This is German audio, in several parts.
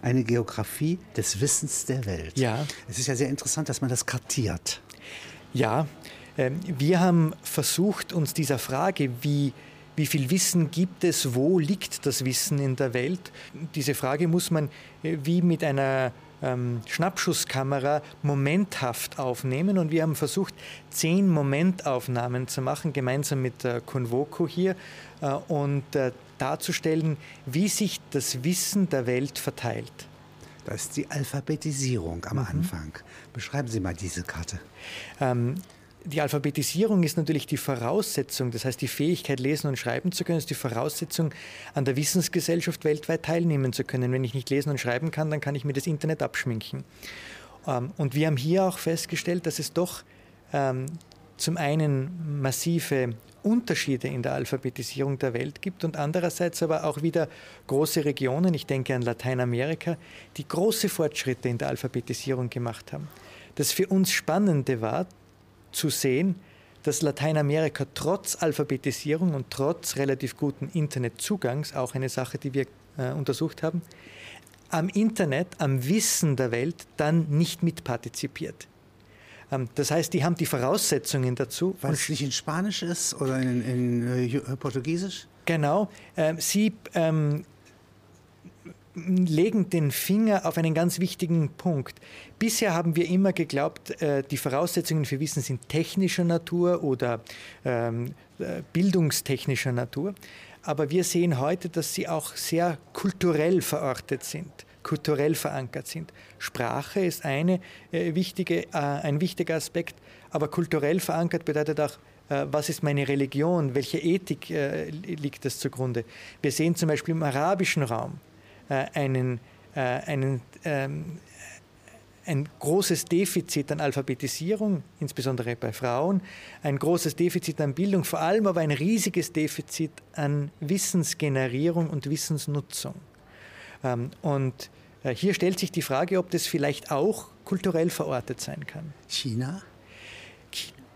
Eine Geografie des Wissens der Welt. Ja. Es ist ja sehr interessant, dass man das kartiert. Ja, ähm, wir haben versucht, uns dieser Frage, wie, wie viel Wissen gibt es, wo liegt das Wissen in der Welt, diese Frage muss man äh, wie mit einer ähm, Schnappschusskamera momenthaft aufnehmen und wir haben versucht, zehn Momentaufnahmen zu machen, gemeinsam mit der Convoco hier äh, und äh, darzustellen, wie sich das Wissen der Welt verteilt. Das ist die Alphabetisierung am mhm. Anfang. Beschreiben Sie mal diese Karte. Ähm, die Alphabetisierung ist natürlich die Voraussetzung, das heißt die Fähigkeit, lesen und schreiben zu können, ist die Voraussetzung, an der Wissensgesellschaft weltweit teilnehmen zu können. Wenn ich nicht lesen und schreiben kann, dann kann ich mir das Internet abschminken. Ähm, und wir haben hier auch festgestellt, dass es doch ähm, zum einen massive Unterschiede in der Alphabetisierung der Welt gibt und andererseits aber auch wieder große Regionen, ich denke an Lateinamerika, die große Fortschritte in der Alphabetisierung gemacht haben. Das für uns Spannende war, zu sehen, dass Lateinamerika trotz Alphabetisierung und trotz relativ guten Internetzugangs, auch eine Sache, die wir äh, untersucht haben, am Internet, am Wissen der Welt dann nicht mitpartizipiert. Ähm, das heißt, die haben die Voraussetzungen dazu. Weil es nicht in Spanisch ist oder in, in, in äh, Portugiesisch? Genau. Ähm, sie ähm, legen den Finger auf einen ganz wichtigen Punkt. Bisher haben wir immer geglaubt, äh, die Voraussetzungen für Wissen sind technischer Natur oder ähm, äh, bildungstechnischer Natur. Aber wir sehen heute, dass sie auch sehr kulturell verortet sind, kulturell verankert sind. Sprache ist eine, äh, wichtige, äh, ein wichtiger Aspekt, aber kulturell verankert bedeutet auch, äh, was ist meine Religion, welche Ethik äh, liegt das zugrunde. Wir sehen zum Beispiel im arabischen Raum, äh, einen, einen, ähm, ein großes Defizit an Alphabetisierung, insbesondere bei Frauen, ein großes Defizit an Bildung, vor allem aber ein riesiges Defizit an Wissensgenerierung und Wissensnutzung. Ähm, und äh, hier stellt sich die Frage, ob das vielleicht auch kulturell verortet sein kann. China?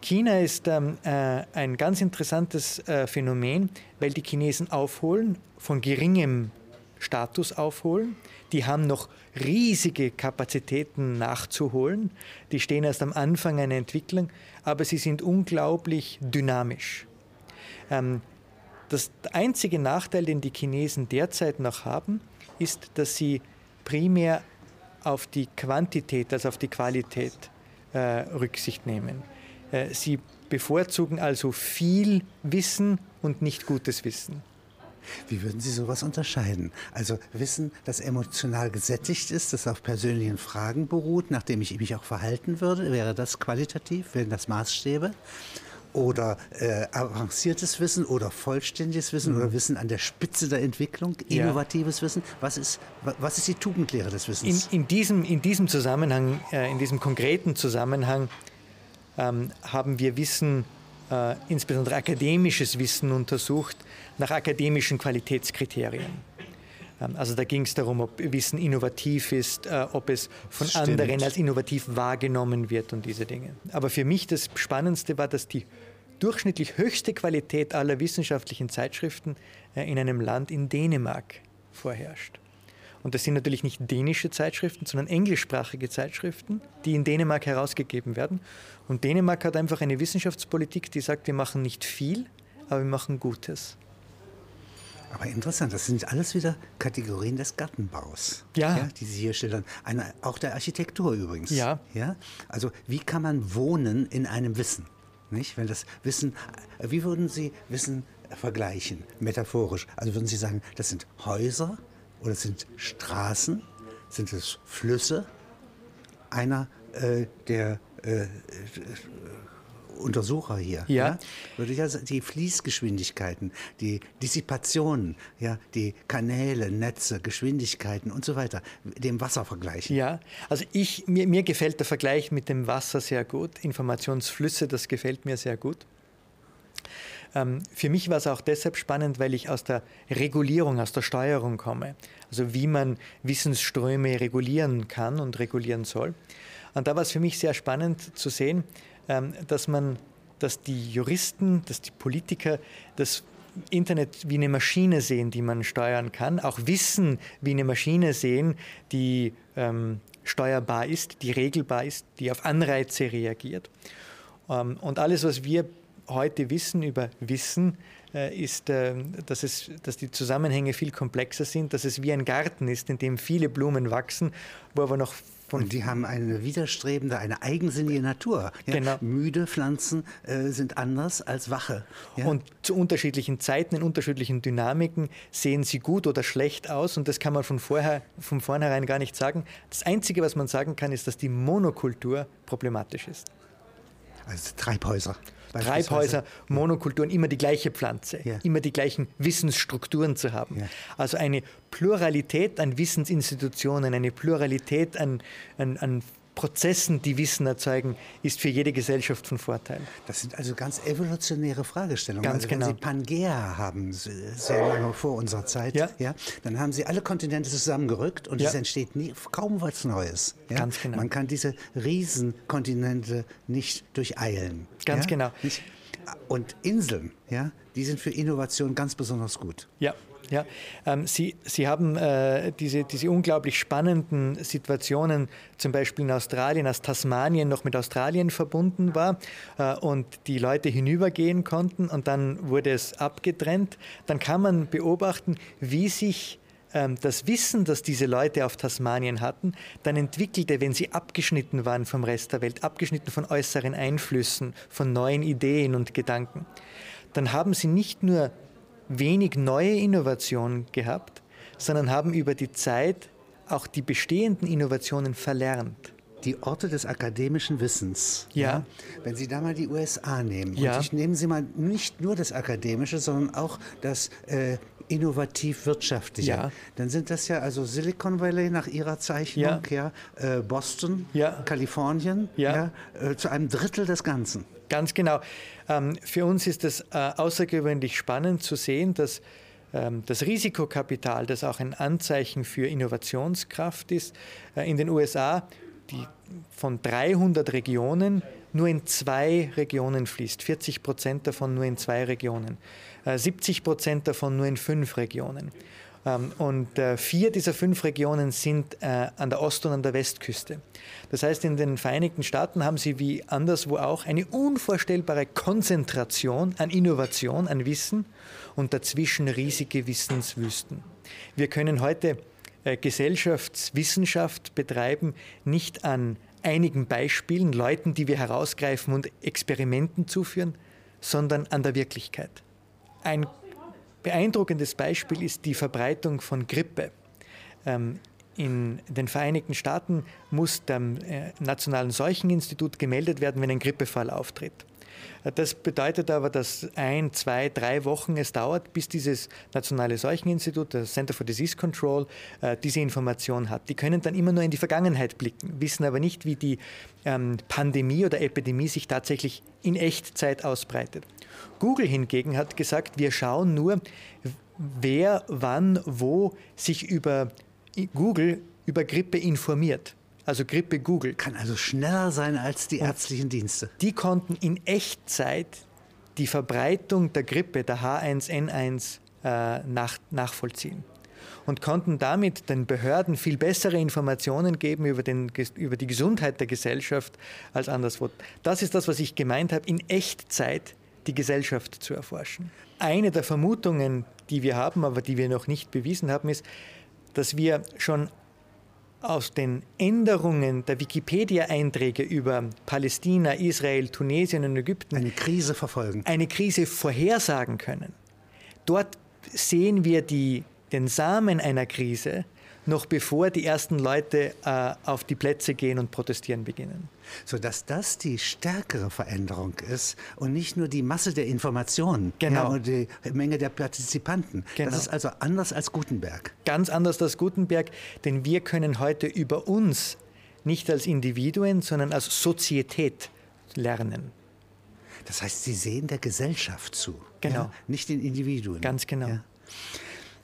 China ist ähm, äh, ein ganz interessantes äh, Phänomen, weil die Chinesen aufholen von geringem Status aufholen. Die haben noch riesige Kapazitäten nachzuholen. Die stehen erst am Anfang einer Entwicklung, aber sie sind unglaublich dynamisch. Ähm, das einzige Nachteil, den die Chinesen derzeit noch haben, ist, dass sie primär auf die Quantität als auf die Qualität äh, Rücksicht nehmen. Äh, sie bevorzugen also viel Wissen und nicht gutes Wissen. Wie würden Sie sowas unterscheiden? Also Wissen, das emotional gesättigt ist, das auf persönlichen Fragen beruht, nachdem ich mich auch verhalten würde, wäre das qualitativ, wären das Maßstäbe? Oder äh, avanciertes Wissen oder vollständiges Wissen mhm. oder Wissen an der Spitze der Entwicklung, innovatives ja. Wissen? Was ist, was ist die Tugendlehre des Wissens? In, in, diesem, in diesem Zusammenhang, äh, in diesem konkreten Zusammenhang, ähm, haben wir Wissen, äh, insbesondere akademisches Wissen untersucht, nach akademischen Qualitätskriterien. Ähm, also da ging es darum, ob Wissen innovativ ist, äh, ob es von Stimmt. anderen als innovativ wahrgenommen wird und diese Dinge. Aber für mich das Spannendste war, dass die durchschnittlich höchste Qualität aller wissenschaftlichen Zeitschriften äh, in einem Land in Dänemark vorherrscht. Und das sind natürlich nicht dänische Zeitschriften, sondern englischsprachige Zeitschriften, die in Dänemark herausgegeben werden. Und Dänemark hat einfach eine Wissenschaftspolitik, die sagt, wir machen nicht viel, aber wir machen Gutes. Aber interessant, das sind alles wieder Kategorien des Gartenbaus, ja. ja die Sie hier schildern. Eine, auch der Architektur übrigens. Ja. ja. Also wie kann man wohnen in einem Wissen? Nicht? Wenn das Wissen, wie würden Sie Wissen vergleichen, metaphorisch? Also würden Sie sagen, das sind Häuser oder das sind Straßen? Sind es Flüsse? Einer äh, der äh, Untersucher hier, ja. ja, würde ich also die Fließgeschwindigkeiten, die Dissipationen, ja, die Kanäle, Netze, Geschwindigkeiten und so weiter, dem Wasser vergleichen. Ja, also ich, mir, mir gefällt der Vergleich mit dem Wasser sehr gut. Informationsflüsse, das gefällt mir sehr gut. Ähm, für mich war es auch deshalb spannend, weil ich aus der Regulierung, aus der Steuerung komme. Also wie man Wissensströme regulieren kann und regulieren soll. Und da war es für mich sehr spannend zu sehen, dass man, dass die Juristen, dass die Politiker das Internet wie eine Maschine sehen, die man steuern kann, auch Wissen wie eine Maschine sehen, die ähm, steuerbar ist, die regelbar ist, die auf Anreize reagiert. Ähm, und alles, was wir heute wissen über Wissen, äh, ist, äh, dass, es, dass die Zusammenhänge viel komplexer sind, dass es wie ein Garten ist, in dem viele Blumen wachsen, wo aber noch und die haben eine widerstrebende, eine eigensinnige Natur. Ja? Genau. Müde Pflanzen äh, sind anders als wache. Ja? Und zu unterschiedlichen Zeiten, in unterschiedlichen Dynamiken sehen sie gut oder schlecht aus. Und das kann man von, vorher, von vornherein gar nicht sagen. Das Einzige, was man sagen kann, ist, dass die Monokultur problematisch ist. Also Treibhäuser. Treibhäuser, Monokulturen, immer die gleiche Pflanze, ja. immer die gleichen Wissensstrukturen zu haben. Ja. Also eine Pluralität an Wissensinstitutionen, eine Pluralität an, an, an Prozessen, die Wissen erzeugen, ist für jede Gesellschaft von Vorteil. Das sind also ganz evolutionäre Fragestellungen. Ganz also genau. Wenn Sie Pangea haben, sehr lange vor unserer Zeit, ja. ja dann haben Sie alle Kontinente zusammengerückt und ja. es entsteht nie, kaum was Neues. Ja? Ganz genau. Man kann diese Riesenkontinente nicht durcheilen. Ganz genau. Und Inseln, ja, die sind für Innovation ganz besonders gut. Ja, ja, ähm, Sie, Sie haben äh, diese, diese unglaublich spannenden Situationen, zum Beispiel in Australien, als Tasmanien noch mit Australien verbunden war äh, und die Leute hinübergehen konnten und dann wurde es abgetrennt. Dann kann man beobachten, wie sich ähm, das Wissen, das diese Leute auf Tasmanien hatten, dann entwickelte, wenn sie abgeschnitten waren vom Rest der Welt, abgeschnitten von äußeren Einflüssen, von neuen Ideen und Gedanken. Dann haben sie nicht nur wenig neue Innovationen gehabt, sondern haben über die Zeit auch die bestehenden Innovationen verlernt. Die Orte des akademischen Wissens. Ja. ja. Wenn Sie da mal die USA nehmen, ja. und ich nehmen Sie mal nicht nur das Akademische, sondern auch das äh, innovativ-wirtschaftliche, ja. dann sind das ja also Silicon Valley nach Ihrer Zeichnung, ja, äh, Boston, ja. Kalifornien, ja. Äh, zu einem Drittel des Ganzen. Ganz genau. Ähm, für uns ist es äh, außergewöhnlich spannend zu sehen, dass ähm, das Risikokapital, das auch ein Anzeichen für Innovationskraft ist, äh, in den USA die von 300 Regionen nur in zwei Regionen fließt. 40 Prozent davon nur in zwei Regionen. 70 äh, Prozent davon nur in fünf Regionen. Ähm, und äh, vier dieser fünf Regionen sind äh, an der Ost- und an der Westküste. Das heißt, in den Vereinigten Staaten haben sie wie anderswo auch eine unvorstellbare Konzentration an Innovation, an Wissen und dazwischen riesige Wissenswüsten. Wir können heute äh, Gesellschaftswissenschaft betreiben, nicht an einigen Beispielen, Leuten, die wir herausgreifen und Experimenten zuführen, sondern an der Wirklichkeit. Ein beeindruckendes Beispiel ist die Verbreitung von Grippe. Ähm, in den Vereinigten Staaten muss dem äh, Nationalen Seucheninstitut gemeldet werden, wenn ein Grippefall auftritt. Das bedeutet aber, dass ein, zwei, drei Wochen es dauert, bis dieses Nationale Seucheninstitut, das Center for Disease Control, äh, diese Information hat. Die können dann immer nur in die Vergangenheit blicken, wissen aber nicht, wie die ähm, Pandemie oder Epidemie sich tatsächlich in Echtzeit ausbreitet. Google hingegen hat gesagt, wir schauen nur, wer wann wo sich über Google über Grippe informiert also Grippe Google. Kann also schneller sein als die ärztlichen Dienste. Die konnten in Echtzeit die Verbreitung der Grippe, der H1N1, äh, nach, nachvollziehen und konnten damit den Behörden viel bessere Informationen geben über, den, über die Gesundheit der Gesellschaft als anderswo. Das ist das, was ich gemeint habe, in Echtzeit die Gesellschaft zu erforschen. Eine der Vermutungen, die wir haben, aber die wir noch nicht bewiesen haben, ist, dass wir schon aus den Änderungen der Wikipedia-Einträge über Palästina, Israel, Tunesien und Ägypten eine Krise verfolgen. Eine Krise vorhersagen können. Dort sehen wir die, den Samen einer Krise noch bevor die ersten Leute äh, auf die Plätze gehen und protestieren beginnen. Sodass das die stärkere Veränderung ist und nicht nur die Masse der Informationen genau. ja, und die Menge der Partizipanten. Genau. Das ist also anders als Gutenberg. Ganz anders als Gutenberg, denn wir können heute über uns nicht als Individuen, sondern als Sozietät lernen. Das heißt, Sie sehen der Gesellschaft zu, genau. Ja, nicht den Individuen. Ganz genau. Ja.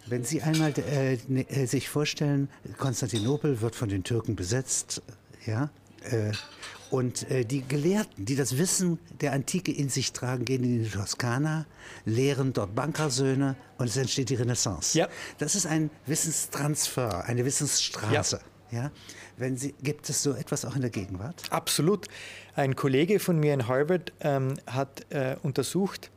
Wenn Sie einmal äh, ne, äh, sich vorstellen, Konstantinopel wird von den Türken besetzt, ja, Äh, und äh, die Gelehrten, die das Wissen der Antike in sich tragen, gehen in die Toskana, lehren dort Bankersöhne und es entsteht die Renaissance. Ja. Das ist ein Wissenstransfer, eine Wissensstraße. Ja. ja. Wenn Sie, gibt es so etwas auch in der Gegenwart? Absolut. Ein Kollege von mir in Harvard ähm, hat äh, untersucht,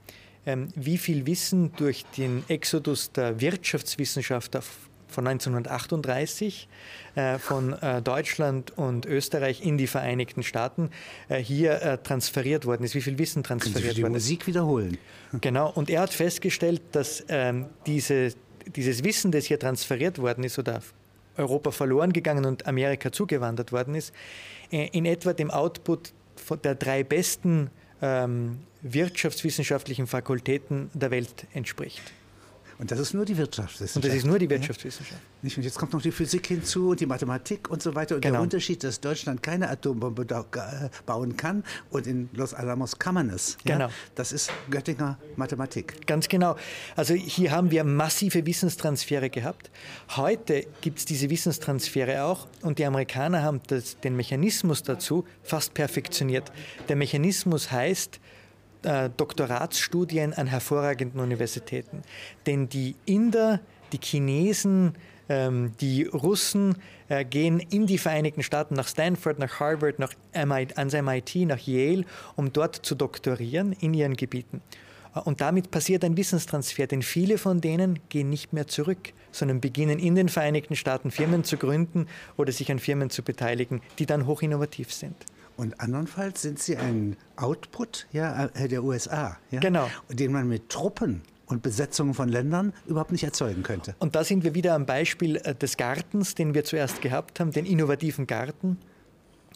wie viel Wissen durch den Exodus der Wirtschaftswissenschaftler von 1938 äh, von äh, Deutschland und Österreich in die Vereinigten Staaten äh, hier transferiert worden ist, wie viel Wissen transferiert die worden ist. Musik wiederholen. Genau, und er hat festgestellt, dass ähm, diese, dieses Wissen, das hier transferiert worden ist oder Europa verloren gegangen und Amerika zugewandert worden ist, in etwa dem Output der drei besten ähm, wirtschaftswissenschaftlichen Fakultäten der Welt entspricht. Und das ist nur die Wirtschaftswissenschaft. Und das ist nur die Wirtschaftswissenschaft. Und jetzt kommt noch die Physik hinzu und die Mathematik und so weiter. Und genau. der Unterschied, dass Deutschland keine Atombombe äh, bauen kann und in Los Alamos kann man es. Ja? Genau. Das ist Göttinger Mathematik. Ganz genau. Also hier haben wir massive Wissenstransfere gehabt. Heute gibt es diese Wissenstransfere auch und die Amerikaner haben das, den Mechanismus dazu fast perfektioniert. Der Mechanismus heißt, äh, Doktoratsstudien an hervorragenden Universitäten. Denn die Inder, die Chinesen, ähm, die Russen äh, gehen in die Vereinigten Staaten, nach Stanford, nach Harvard, nach MIT, ans MIT, nach Yale, um dort zu doktorieren in ihren Gebieten. Äh, und damit passiert ein Wissenstransfer, denn viele von denen gehen nicht mehr zurück, sondern beginnen in den Vereinigten Staaten Firmen zu gründen oder sich an Firmen zu beteiligen, die dann hochinnovativ sind. Und andernfalls sind sie ein Output ja, äh, der USA, ja? genau. den man mit Truppen und Besetzungen von Ländern überhaupt nicht erzeugen könnte. Und da sind wir wieder am Beispiel äh, des Gartens, den wir zuerst gehabt haben, den innovativen Garten.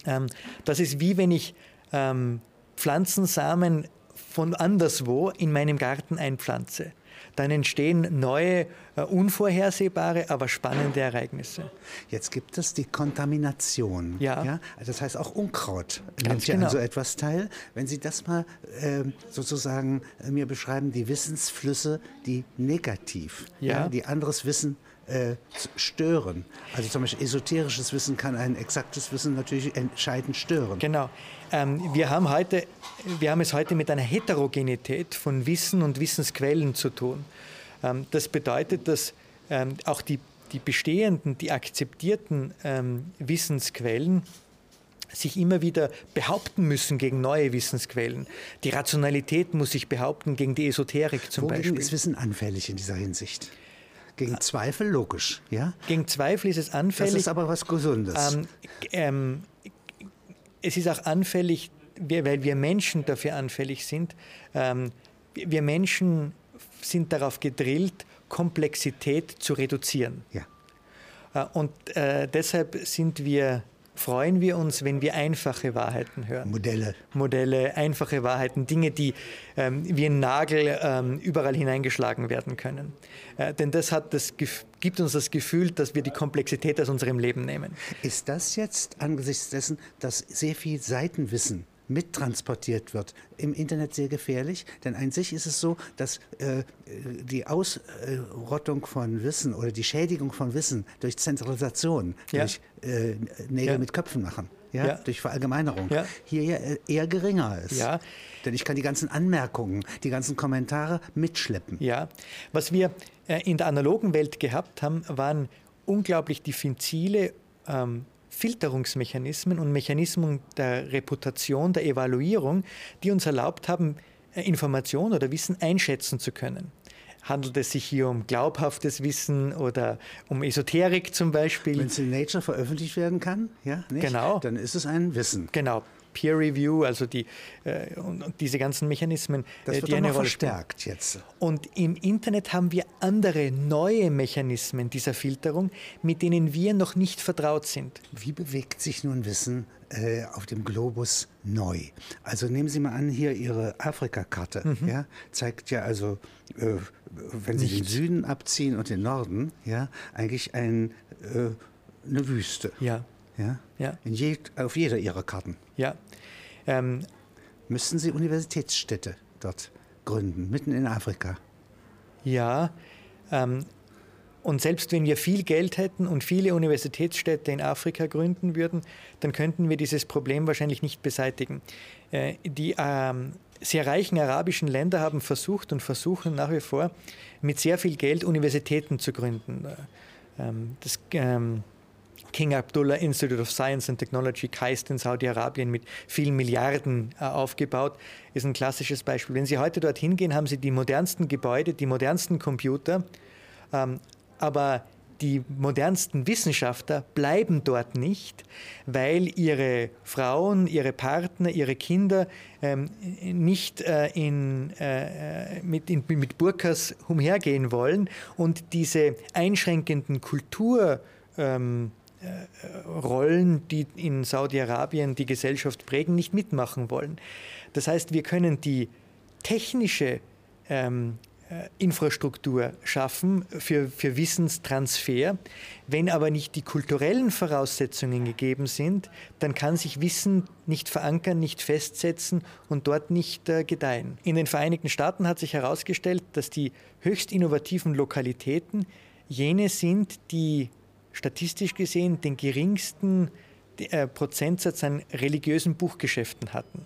Ähm, das ist wie wenn ich ähm, Pflanzensamen von anderswo in meinem Garten einpflanze dann entstehen neue, äh, unvorhersehbare, aber spannende Ereignisse. Jetzt gibt es die Kontamination. Ja. ja? Das heißt auch Unkraut Ganz nimmt ja genau. an so etwas teil. Wenn Sie das mal äh, sozusagen mir beschreiben, die Wissensflüsse, die negativ, ja. ja die anderes Wissen äh, stören. Also zum Beispiel esoterisches Wissen kann ein exaktes Wissen natürlich entscheidend stören. Genau. Ähm, wir, haben heute, wir haben es heute mit einer Heterogenität von Wissen und Wissensquellen zu tun. Ähm, das bedeutet, dass ähm, auch die, die bestehenden, die akzeptierten ähm, Wissensquellen sich immer wieder behaupten müssen gegen neue Wissensquellen. Die Rationalität muss sich behaupten gegen die Esoterik zum Wogegen Beispiel. ist Wissen anfällig in dieser Hinsicht? Gegen Zweifel logisch, ja? Gegen Zweifel ist es anfällig. Das ist aber was Gesundes. Ähm, ähm, es ist auch anfällig, weil wir Menschen dafür anfällig sind. Ähm, wir Menschen sind darauf gedrillt, Komplexität zu reduzieren. Ja. Äh, und äh, deshalb sind wir freuen wir uns, wenn wir einfache Wahrheiten hören. Modelle. Modelle, einfache Wahrheiten, Dinge, die ähm, wie ein Nagel ähm, überall hineingeschlagen werden können. Äh, denn das, hat das gibt uns das Gefühl, dass wir die Komplexität aus unserem Leben nehmen. Ist das jetzt angesichts dessen, dass sehr viel Seitenwissen mittransportiert wird. Im Internet sehr gefährlich, denn an sich ist es so, dass äh, die Ausrottung von Wissen oder die Schädigung von Wissen durch Zentralisation, ja. durch äh, Nägel ja. mit Köpfen machen, ja, ja. durch Verallgemeinerung, hier ja eher geringer ist. Ja. Denn ich kann die ganzen Anmerkungen, die ganzen Kommentare mitschleppen. Ja, was wir äh, in der analogen Welt gehabt haben, waren unglaublich diffizile ähm, Filterungsmechanismen und Mechanismen der Reputation, der Evaluierung, die uns erlaubt haben, äh, Information oder Wissen einschätzen zu können. Handelt es sich hier um glaubhaftes Wissen oder um Esoterik zum Beispiel? Wenn es in Nature veröffentlicht werden kann, ja, nicht? Genau. dann ist es ein Wissen. Genau. Peer Review, also die, äh, und, und, diese ganzen Mechanismen, das äh, wird die eine Rolle verstärkt spielen. jetzt. Und im Internet haben wir andere neue Mechanismen dieser Filterung, mit denen wir noch nicht vertraut sind. Wie bewegt sich nun Wissen äh, auf dem Globus neu? Also nehmen Sie mal an, hier Ihre Afrikakarte, mhm. ja, zeigt ja also, äh, wenn Sie Nichts. den Süden abziehen und den Norden, ja, eigentlich ein, äh, eine Wüste. Ja. Ja? Ja. Je, auf jeder Ihrer Karten. Ja. Ähm, Müssten Sie Universitätsstädte dort gründen, mitten in Afrika? Ja. Ähm, Und selbst wenn wir viel Geld hätten und viele Universitätsstädte in Afrika gründen würden, dann könnten wir dieses Problem wahrscheinlich nicht beseitigen. Äh, die ähm, sehr reichen arabischen Länder haben versucht und versuchen nach wie vor mit sehr viel Geld Universitäten zu gründen. Äh, ähm, das ähm, King Abdullah Institute of Science and Technology, KAIST in Saudi-Arabien mit vielen Milliarden äh, aufgebaut, ist ein klassisches Beispiel. Wenn Sie heute dorthin gehen, haben Sie die modernsten Gebäude, die modernsten Computer, ähm, aber die modernsten Wissenschaftler bleiben dort nicht, weil ihre Frauen, ihre Partner, ihre Kinder ähm, nicht äh, in, äh, mit, in, mit Burkas umhergehen wollen und diese einschränkenden Kultur ähm, äh, Rollen, die in Saudi-Arabien die Gesellschaft prägen, nicht mitmachen wollen. Das heißt, wir können die technische ähm, äh, Infrastruktur schaffen für, für Wissenstransfer. Wenn aber nicht die kulturellen Voraussetzungen gegeben sind, dann kann sich Wissen nicht verankern, nicht festsetzen und dort nicht äh, gedeihen. In den Vereinigten Staaten hat sich herausgestellt, dass die höchst innovativen Lokalitäten jene sind, die statistisch gesehen den geringsten äh, Prozentsatz an religiösen Buchgeschäften hatten.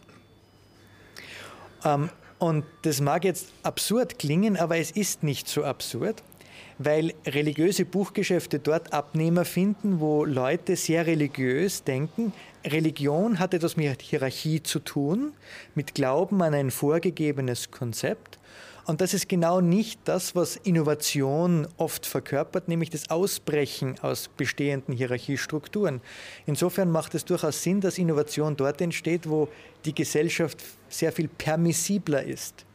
Ähm, und das mag jetzt absurd klingen, aber es ist nicht so absurd, weil religiöse Buchgeschäfte dort Abnehmer finden, wo Leute sehr religiös denken. Religion hat etwas mit Hierarchie zu tun, mit Glauben an ein vorgegebenes Konzept. Und das ist genau nicht das, was Innovation oft verkörpert, nämlich das Ausbrechen aus bestehenden Hierarchiestrukturen. Insofern macht es durchaus Sinn, dass Innovation dort entsteht, wo die Gesellschaft sehr viel permissibler ist.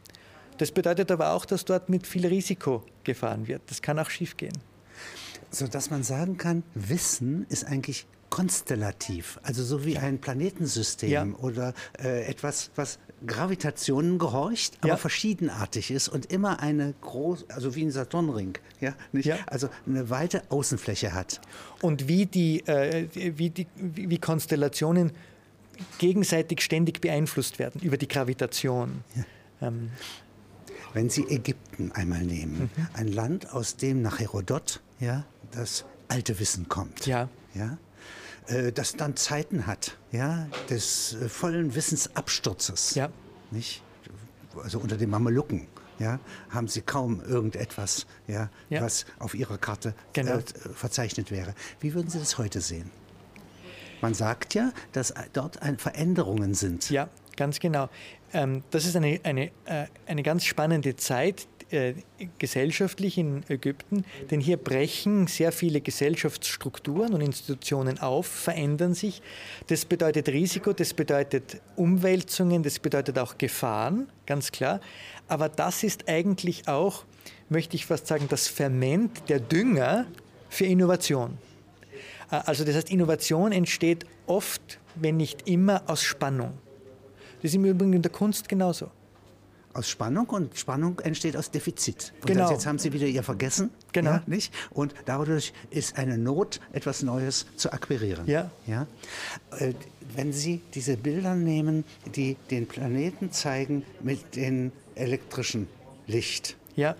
Das bedeutet aber auch, dass dort mit viel Risiko gefahren wird. Das kann auch schiefgehen. Sodass man sagen kann, Wissen ist eigentlich konstellativ, also so wie ein Planetensystem ja. oder äh, etwas, was Gravitationen gehorcht, aber ja. verschiedenartig ist und immer eine große, also wie ein Saturnring, ja, nicht? Ja. also eine weite Außenfläche hat. Und wie die, äh, wie die wie Konstellationen gegenseitig ständig beeinflusst werden über die Gravitation. Ja. Ähm. Wenn Sie Ägypten einmal nehmen, mhm. ein Land, aus dem nach Herodot ja, das alte Wissen kommt. Ja. Ja, äh, das dann Zeiten hat, ja, des äh, vollen Wissensabsturzes. Ja. Nicht? Also unter den Mamelucken. Ja, haben sie kaum irgendetwas, ja, ja. was auf ihrer Karte genau. äh, verzeichnet wäre. Wie würden Sie das heute sehen? Man sagt ja, dass dort Veränderungen sind. Ja, ganz genau. Ähm, das ist eine, eine, äh, eine ganz spannende Zeit, äh, gesellschaftlich in Ägypten, denn hier brechen sehr viele Gesellschaftsstrukturen und Institutionen auf, verändern sich. Das bedeutet Risiko, das bedeutet Umwälzungen, das bedeutet auch Gefahren, ganz klar. Aber das ist eigentlich auch, möchte ich fast sagen, das Ferment, der Dünger für Innovation. Äh, also das heißt, Innovation entsteht oft, wenn nicht immer, aus Spannung. Das ist im Übrigen in der Kunst genauso aus Spannung und Spannung entsteht aus Defizit. Und genau. jetzt haben Sie wieder ihr vergessen. Genau. Ja, nicht? Und dadurch ist eine Not, etwas Neues zu akquirieren. Ja. Ja? Äh, wenn Sie diese Bilder nehmen, die den Planeten zeigen mit dem elektrischen Licht. Ja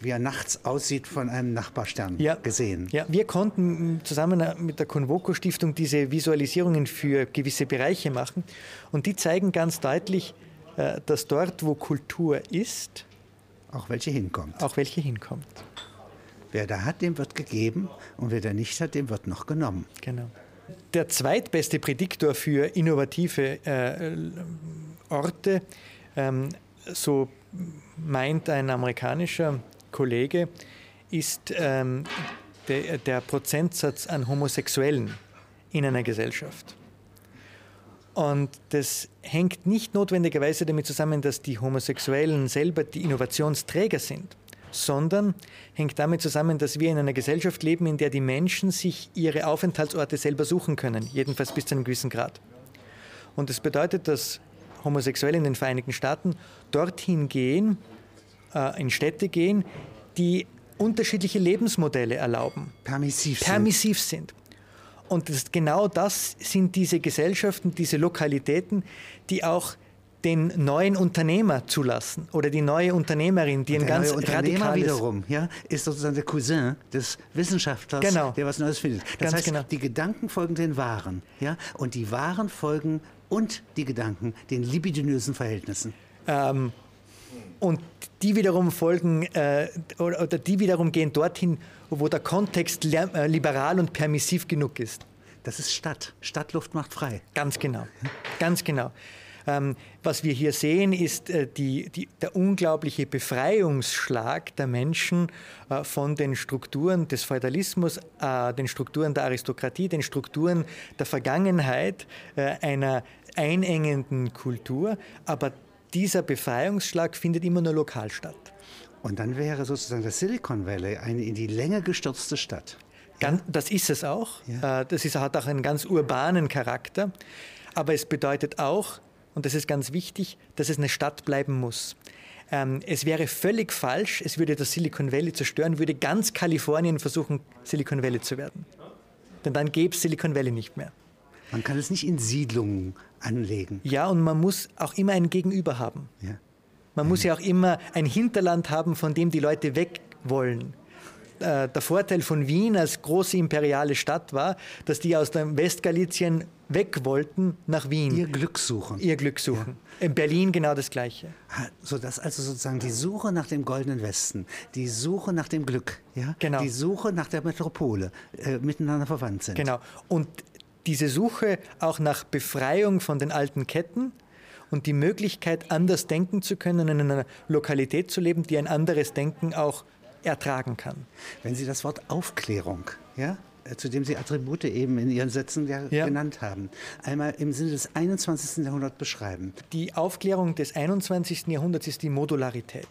wie er nachts aussieht von einem Nachbarstern ja. gesehen. Ja, wir konnten zusammen mit der Convoco Stiftung diese Visualisierungen für gewisse Bereiche machen und die zeigen ganz deutlich, äh, dass dort, wo Kultur ist, auch welche hinkommt. Auch welche hinkommt. Wer da hat, dem wird gegeben und wer da nicht hat, dem wird noch genommen. Genau. Der zweitbeste Prädiktor für innovative äh, Orte, ähm, so meint ein amerikanischer Kollege, ist ähm, der, der Prozentsatz an Homosexuellen in einer Gesellschaft. Und das hängt nicht notwendigerweise damit zusammen, dass die Homosexuellen selber die Innovationsträger sind, sondern hängt damit zusammen, dass wir in einer Gesellschaft leben, in der die Menschen sich ihre Aufenthaltsorte selber suchen können, jedenfalls bis zu einem gewissen Grad. Und das bedeutet, dass Homosexuelle in den Vereinigten Staaten dorthin gehen, äh, in Städte gehen, die unterschiedliche Lebensmodelle erlauben. Permissiv, permissiv sind. sind. Und das, genau das sind diese Gesellschaften, diese Lokalitäten, die auch den neuen Unternehmer zulassen oder die neue Unternehmerin, die ein der ganz neue Unternehmer wiederum ja, ist sozusagen der Cousin des Wissenschaftlers, Genau. der was Neues findet. Das Ganz heißt, genau. die Gedanken folgen den Waren. Ja? Und die Waren folgen und die Gedanken den libidinösen Verhältnissen. Ähm, und die wiederum folgen äh, oder, oder die wiederum gehen dorthin, wo der Kontext äh, liberal und permissiv genug ist. Das ist Stadt. Stadtluft macht frei. Ganz genau. Ganz genau. Ähm, was wir hier sehen, ist äh, die, die, der unglaubliche Befreiungsschlag der Menschen äh, von den Strukturen des Feudalismus, äh, den Strukturen der Aristokratie, den Strukturen der Vergangenheit äh, einer einengenden Kultur. Aber dieser Befreiungsschlag findet immer nur lokal statt. Und dann wäre sozusagen das Silicon Valley eine in die Länge gestürzte Stadt. Ganz, das ist es auch. Äh, Das ist, hat auch einen ganz urbanen Charakter. Aber es bedeutet auch, und das ist ganz wichtig, dass es eine Stadt bleiben muss. Ähm, es wäre völlig falsch, es würde das Silicon Valley zerstören, würde ganz Kalifornien versuchen, Silicon Valley zu werden. Denn dann gäbe es Silicon Valley nicht mehr. Man kann es nicht in Siedlungen anlegen. Ja, und man muss auch immer ein Gegenüber haben. Ja. Man muss ja auch immer ein Hinterland haben, von dem die Leute weg wollen. Äh, Der Vorteil von Wien als große imperiale Stadt war, dass die aus dem Westgalizien weg wollten nach Wien, Ihr Glück suchen. ihr Glück suchen. In Berlin genau das Gleiche. Ha, Sodass also sozusagen die Suche nach dem goldenen Westen, die Suche nach dem Glück, ja? Genau. die Suche nach der Metropole äh, miteinander verwandt sind. Genau. Und diese Suche auch nach Befreiung von den alten Ketten und die Möglichkeit, anders denken zu können, in einer Lokalität zu leben, die ein anderes Denken auch ertragen kann. Wenn Sie das Wort Aufklärung, ja, äh, zu dem Sie Attribute eben in Ihren Sätzen ja Ja. genannt haben, einmal im Sinne des 21. Jahrhunderts beschreiben. Die Aufklärung des 21. Jahrhunderts ist die Modularität.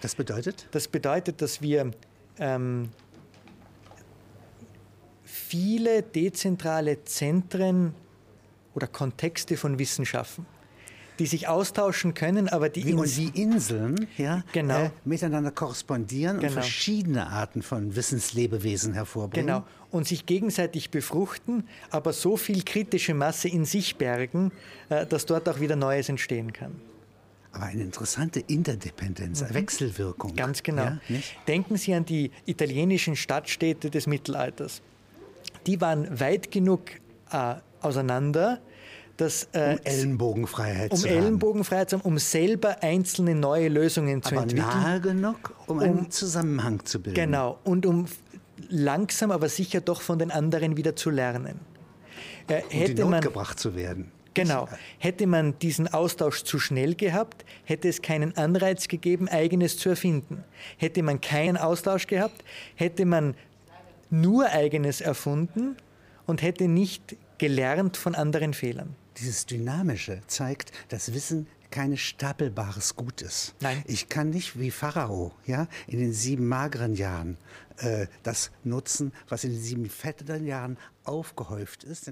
Das bedeutet? Das bedeutet, dass wir ähm, viele dezentrale Zentren oder Kontexte von Wissen schaffen, die sich austauschen können, aber die Wie, in und wie Inseln ja, Genau. äh, miteinander korrespondieren und Genau. verschiedene Arten von Wissenslebewesen hervorbringen. Genau. Und sich gegenseitig befruchten, aber so viel kritische Masse in sich bergen, äh, dass dort auch wieder Neues entstehen kann. Aber eine interessante Interdependenz, Wechselwirkung. Mhm. Ganz genau. Ja? Denken Sie an die italienischen Stadtstädte des Mittelalters. Die waren weit genug äh, auseinander, dass äh, Um Ellenbogenfreiheit um zu haben. Ellenbogenfreiheit zu haben, um selber einzelne neue Lösungen zu Aber entwickeln. nahe genug, um, einen Zusammenhang zu bilden. Genau. Und um langsam, aber sicher doch von den anderen wieder zu lernen. Äh, Um hätte Not man gebracht zu werden. Genau. Hätte man diesen Austausch zu schnell gehabt, hätte es keinen Anreiz gegeben, eigenes zu erfinden. Hätte man keinen Austausch gehabt, hätte man nur eigenes erfunden und hätte nicht gelernt von anderen Fehlern. Dieses Dynamische zeigt, dass Wissen kein stapelbares Gut ist. Nein. Ich kann nicht wie Pharao ja, in den sieben mageren Jahren äh, das nutzen, was in den sieben fetteren Jahren aufgehäuft ist.